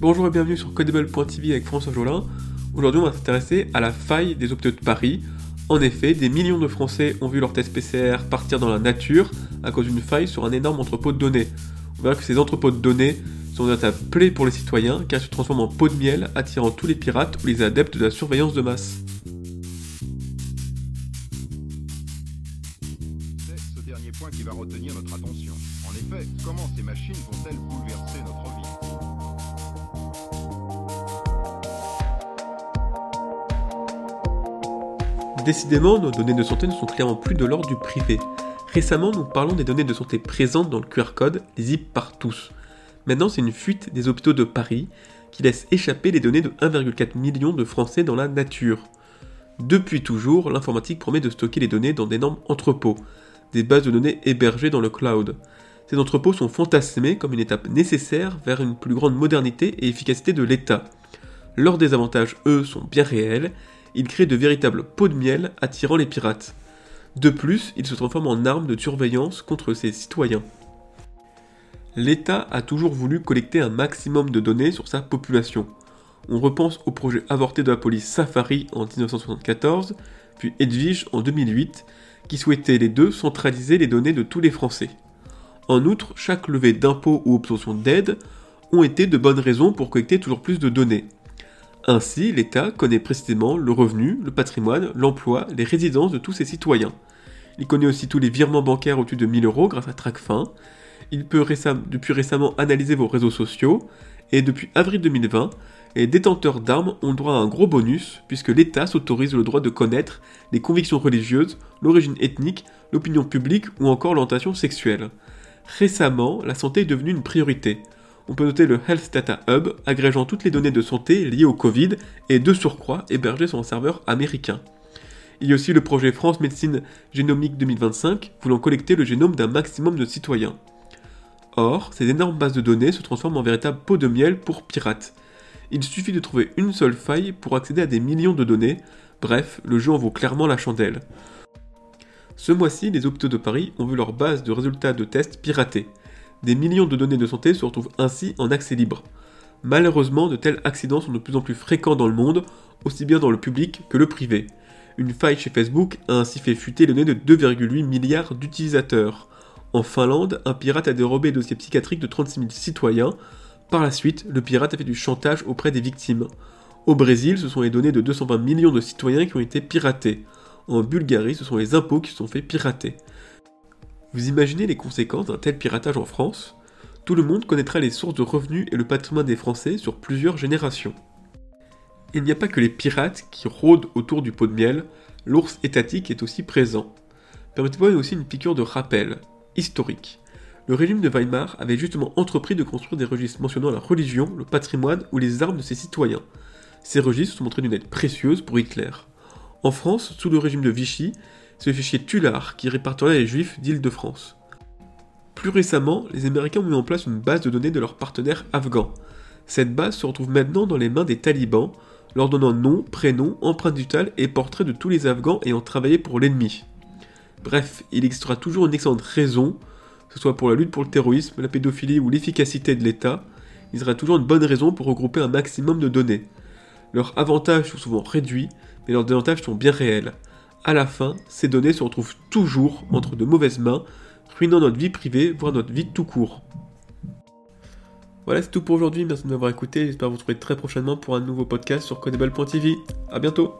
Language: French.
Bonjour et bienvenue sur Codable.tv avec François Jolin. Aujourd'hui, on va s'intéresser à la faille des hôpitaux de Paris. En effet, des millions de Français ont vu leur test PCR partir dans la nature à cause d'une faille sur un énorme entrepôt de données. On verra que ces entrepôts de données sont une plaie pour les citoyens car ils se transforment en pot de miel attirant tous les pirates ou les adeptes de la surveillance de masse. C'est ce dernier point qui va retenir notre attention. En effet, comment ces machines vont-elles bouleverser notre vie? Décidément, nos données de santé ne sont clairement plus de l'ordre du privé. Récemment, nous parlons des données de santé présentes dans le QR code, lisibles par tous. Maintenant, c'est une fuite des hôpitaux de Paris qui laisse échapper les données de 1,4 million de Français dans la nature. Depuis toujours, l'informatique promet de stocker les données dans d'énormes entrepôts, des bases de données hébergées dans le cloud. Ces entrepôts sont fantasmés comme une étape nécessaire vers une plus grande modernité et efficacité de l'État. Leurs désavantages, eux, sont bien réels, ils créent de véritables pots de miel attirant les pirates. De plus, ils se transforment en armes de surveillance contre ses citoyens. L'État a toujours voulu collecter un maximum de données sur sa population. On repense au projet avorté de la police Safari en 1974, puis Edwige en 2008, qui souhaitait les deux centraliser les données de tous les Français. En outre, chaque levée d'impôts ou obtention d'aide ont été de bonnes raisons pour collecter toujours plus de données. Ainsi, l'État connaît précisément le revenu, le patrimoine, l'emploi, les résidences de tous ses citoyens. Il connaît aussi tous les virements bancaires au-dessus de 1000 euros grâce à TracFin. Il peut depuis récemment analyser vos réseaux sociaux. Et depuis avril 2020, les détenteurs d'armes ont droit à un gros bonus puisque l'État s'autorise le droit de connaître les convictions religieuses, l'origine ethnique, l'opinion publique ou encore l'orientation sexuelle. Récemment, la santé est devenue une priorité. On peut noter le Health Data Hub, agrégeant toutes les données de santé liées au Covid et de surcroît hébergé sur un serveur américain. Il y a aussi le projet France Médecine Génomique 2025, voulant collecter le génome d'un maximum de citoyens. Or, ces énormes bases de données se transforment en véritables pots de miel pour pirates. Il suffit de trouver une seule faille pour accéder à des millions de données, bref, le jeu en vaut clairement la chandelle. Ce mois-ci, les hôpitaux de Paris ont vu leur base de résultats de tests piratée. Des millions de données de santé se retrouvent ainsi en accès libre. Malheureusement, de tels accidents sont de plus en plus fréquents dans le monde, aussi bien dans le public que le privé. Une faille chez Facebook a ainsi fait fuiter le nez de 2,8 milliards d'utilisateurs. En Finlande, un pirate a dérobé le dossier psychiatrique de 36 000 citoyens. Par la suite, le pirate a fait du chantage auprès des victimes. Au Brésil, ce sont les données de 220 millions de citoyens qui ont été piratés. En Bulgarie, ce sont les impôts qui se sont fait pirater. Vous imaginez les conséquences d'un tel piratage en France? Tout le monde connaîtra les sources de revenus et le patrimoine des Français sur plusieurs générations. Il n'y a pas que les pirates qui rôdent autour du pot de miel, l'ours étatique est aussi présent. Permettez-moi aussi une piqûre de rappel, historique. Le régime de Weimar avait justement entrepris de construire des registres mentionnant la religion, le patrimoine ou les armes de ses citoyens. Ces registres se sont montrés d'une aide précieuse pour Hitler. En France, sous le régime de Vichy, le fichier Tular qui répartirait les juifs d'Île-de-France. Plus récemment, les Américains ont mis en place une base de données de leurs partenaires afghans. Cette base se retrouve maintenant dans les mains des talibans, leur donnant nom, prénom, empreinte digitale et portrait de tous les Afghans ayant travaillé pour l'ennemi. Bref, il existera toujours une excellente raison, que ce soit pour la lutte pour le terrorisme, la pédophilie ou l'efficacité de l'État, il sera toujours une bonne raison pour regrouper un maximum de données. Leurs avantages sont souvent réduits, mais leurs désavantages sont bien réels. À la fin, ces données se retrouvent toujours entre de mauvaises mains, ruinant notre vie privée, voire notre vie tout court. Voilà, c'est tout pour aujourd'hui. Merci de m'avoir écouté. J'espère vous retrouver très prochainement pour un nouveau podcast sur Codable.tv. A bientôt!